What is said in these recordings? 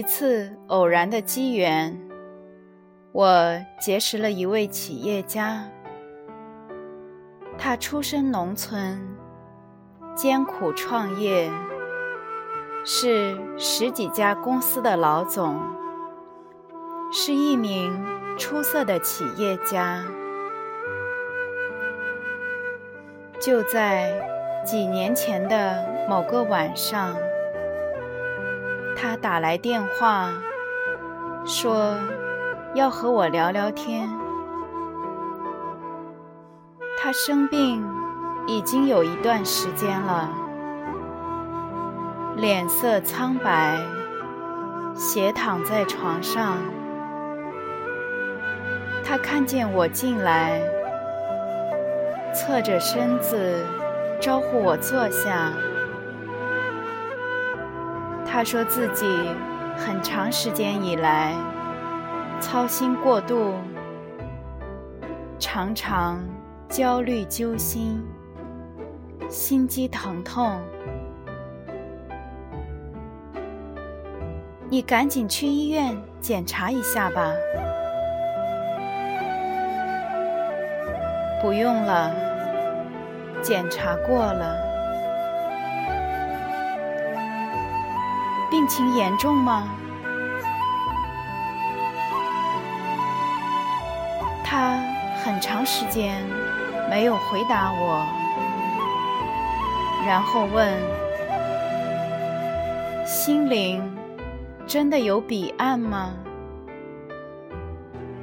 一次偶然的机缘，我结识了一位企业家。他出身农村，艰苦创业，是十几家公司的老总，是一名出色的企业家。就在几年前的某个晚上。他打来电话，说要和我聊聊天。他生病已经有一段时间了，脸色苍白，斜躺在床上。他看见我进来，侧着身子招呼我坐下。他说自己很长时间以来操心过度，常常焦虑揪心，心肌疼痛。你赶紧去医院检查一下吧。不用了，检查过了。情严重吗？他很长时间没有回答我，然后问：“心灵真的有彼岸吗？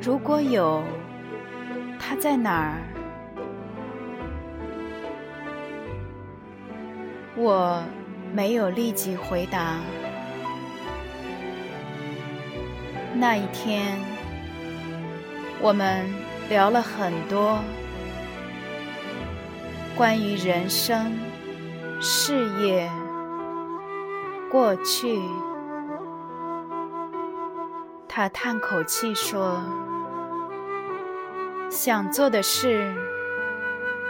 如果有，它在哪儿？”我没有立即回答。那一天，我们聊了很多关于人生、事业、过去。他叹口气说：“想做的事，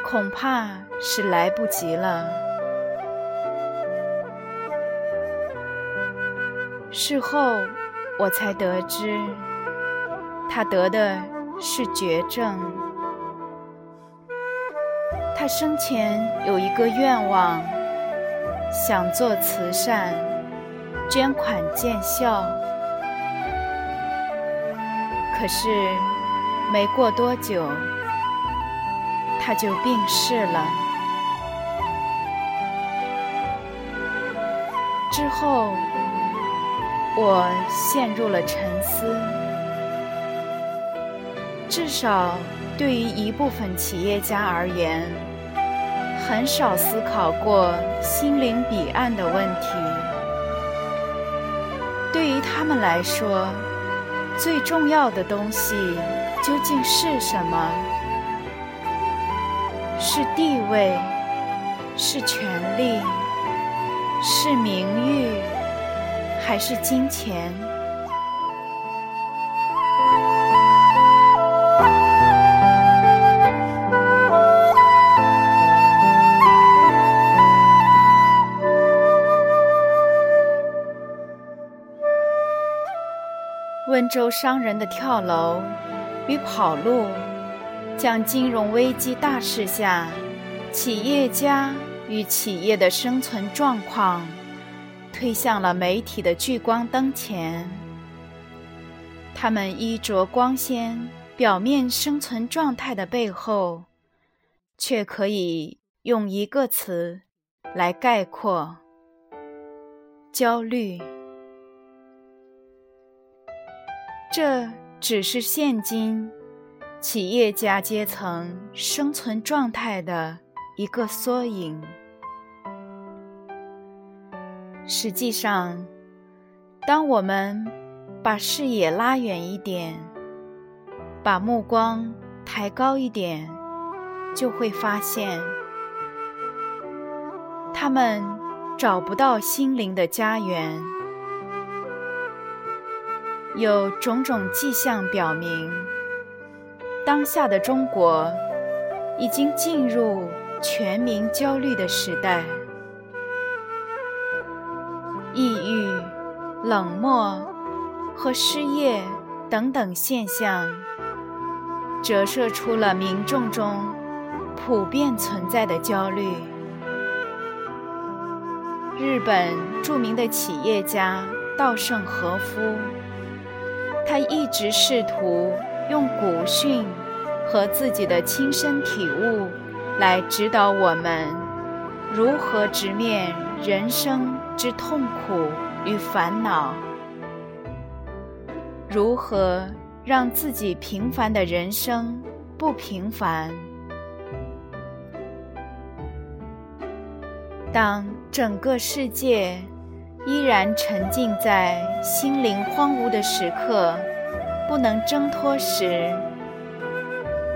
恐怕是来不及了。”事后。我才得知，他得的是绝症。他生前有一个愿望，想做慈善，捐款建校。可是没过多久，他就病逝了。之后。我陷入了沉思。至少对于一部分企业家而言，很少思考过心灵彼岸的问题。对于他们来说，最重要的东西究竟是什么？是地位？是权力？是名誉？还是金钱。温州商人的跳楼与跑路，将金融危机大势下企业家与企业的生存状况。推向了媒体的聚光灯前，他们衣着光鲜，表面生存状态的背后，却可以用一个词来概括：焦虑。这只是现今企业家阶层生存状态的一个缩影。实际上，当我们把视野拉远一点，把目光抬高一点，就会发现，他们找不到心灵的家园。有种种迹象表明，当下的中国已经进入全民焦虑的时代。冷漠和失业等等现象，折射出了民众中普遍存在的焦虑。日本著名的企业家稻盛和夫，他一直试图用古训和自己的亲身体悟来指导我们如何直面人生。之痛苦与烦恼，如何让自己平凡的人生不平凡？当整个世界依然沉浸在心灵荒芜的时刻，不能挣脱时，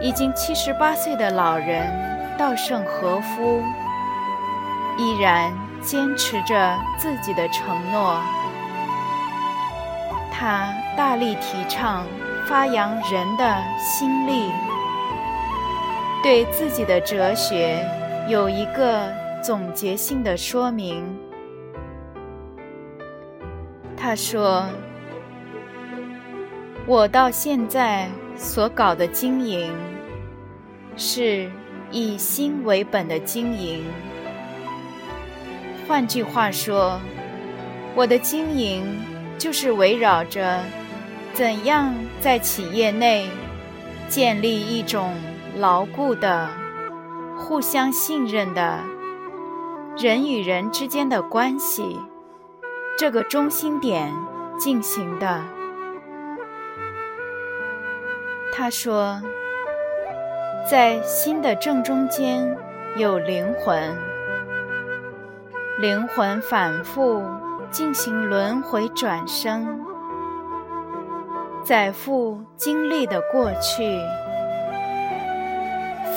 已经七十八岁的老人稻盛和夫依然。坚持着自己的承诺，他大力提倡发扬人的心力，对自己的哲学有一个总结性的说明。他说：“我到现在所搞的经营，是以心为本的经营。”换句话说，我的经营就是围绕着怎样在企业内建立一种牢固的、互相信任的人与人之间的关系这个中心点进行的。他说，在心的正中间有灵魂。灵魂反复进行轮回转生，载复经历的过去。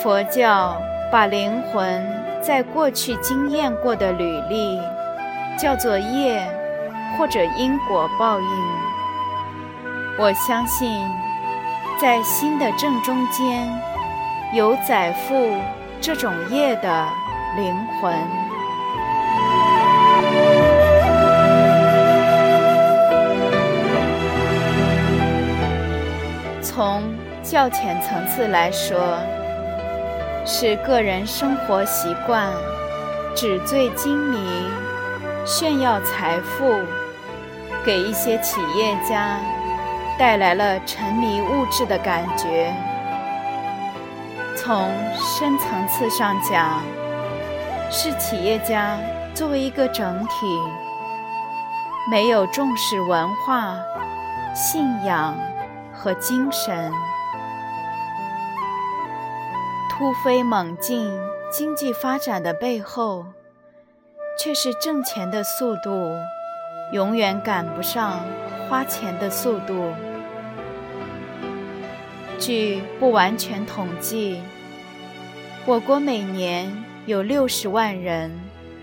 佛教把灵魂在过去经验过的履历叫做业或者因果报应。我相信，在心的正中间有载负这种业的灵魂。较浅层次来说，是个人生活习惯纸醉金迷、炫耀财富，给一些企业家带来了沉迷物质的感觉。从深层次上讲，是企业家作为一个整体，没有重视文化、信仰。和精神，突飞猛进经济发展的背后，却是挣钱的速度永远赶不上花钱的速度。据不完全统计，我国每年有六十万人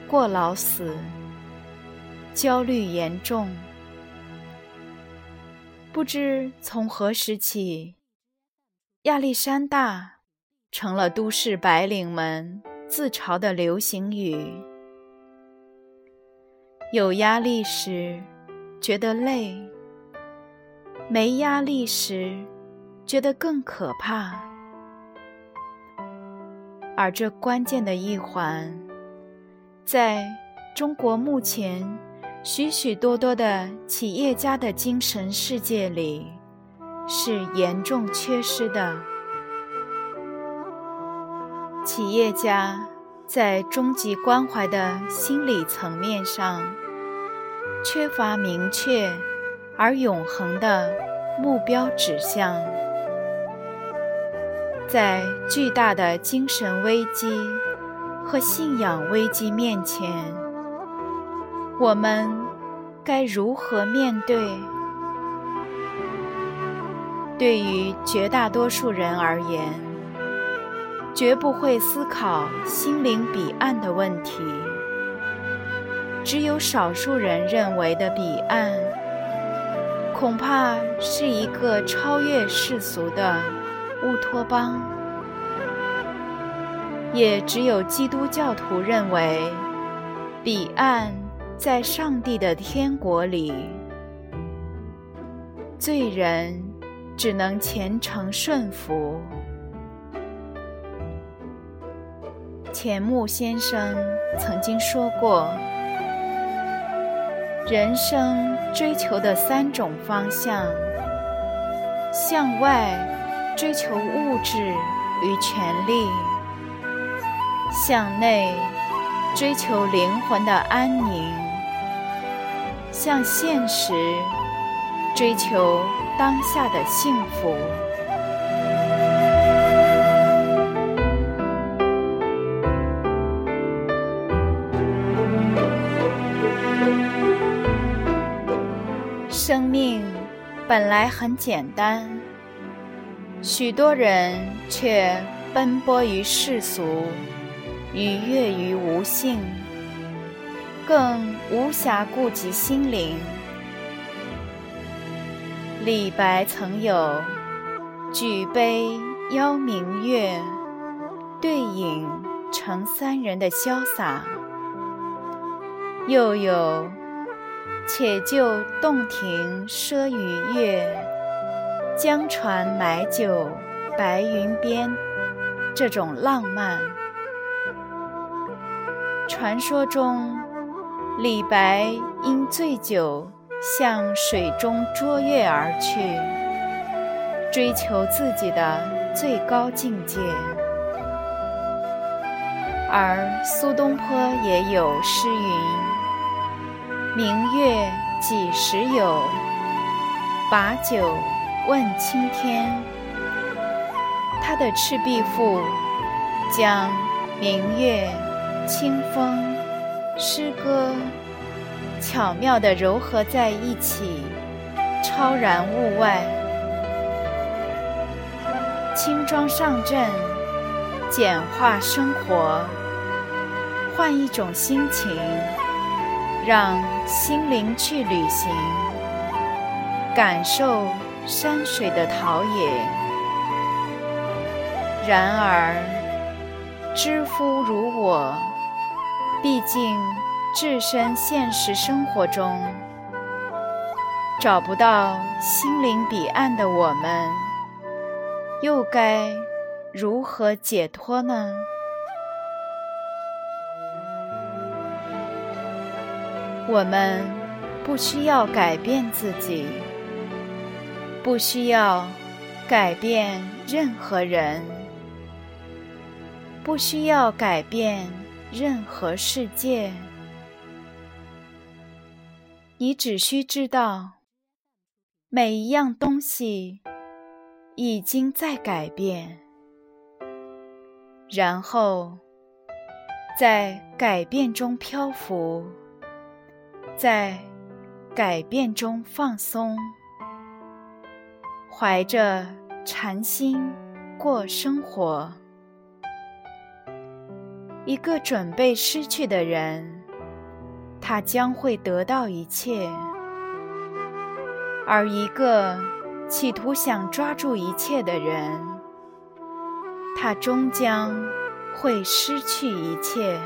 过劳死，焦虑严重。不知从何时起，亚历山大成了都市白领们自嘲的流行语。有压力时觉得累，没压力时觉得更可怕。而这关键的一环，在中国目前。许许多多的企业家的精神世界里，是严重缺失的。企业家在终极关怀的心理层面上，缺乏明确而永恒的目标指向。在巨大的精神危机和信仰危机面前，我们该如何面对？对于绝大多数人而言，绝不会思考心灵彼岸的问题。只有少数人认为的彼岸，恐怕是一个超越世俗的乌托邦。也只有基督教徒认为，彼岸在上帝的天国里，罪人。只能虔诚顺服。钱穆先生曾经说过：“人生追求的三种方向，向外追求物质与权力，向内追求灵魂的安宁，向现实追求。”当下的幸福。生命本来很简单，许多人却奔波于世俗，愉悦于无性，更无暇顾及心灵。李白曾有“举杯邀明月，对影成三人”的潇洒，又有“且就洞庭赊与月，江船买酒白云边”这种浪漫。传说中，李白因醉酒。向水中捉月而去，追求自己的最高境界。而苏东坡也有诗云：“明月几时有？把酒问青天。”他的《赤壁赋》将明月、清风、诗歌。巧妙地糅合在一起，超然物外。轻装上阵，简化生活，换一种心情，让心灵去旅行，感受山水的陶冶。然而，知夫如我，毕竟。置身现实生活中，找不到心灵彼岸的我们，又该如何解脱呢？我们不需要改变自己，不需要改变任何人，不需要改变任何世界。你只需知道，每一样东西已经在改变，然后在改变中漂浮，在改变中放松，怀着禅心过生活。一个准备失去的人。他将会得到一切，而一个企图想抓住一切的人，他终将会失去一切。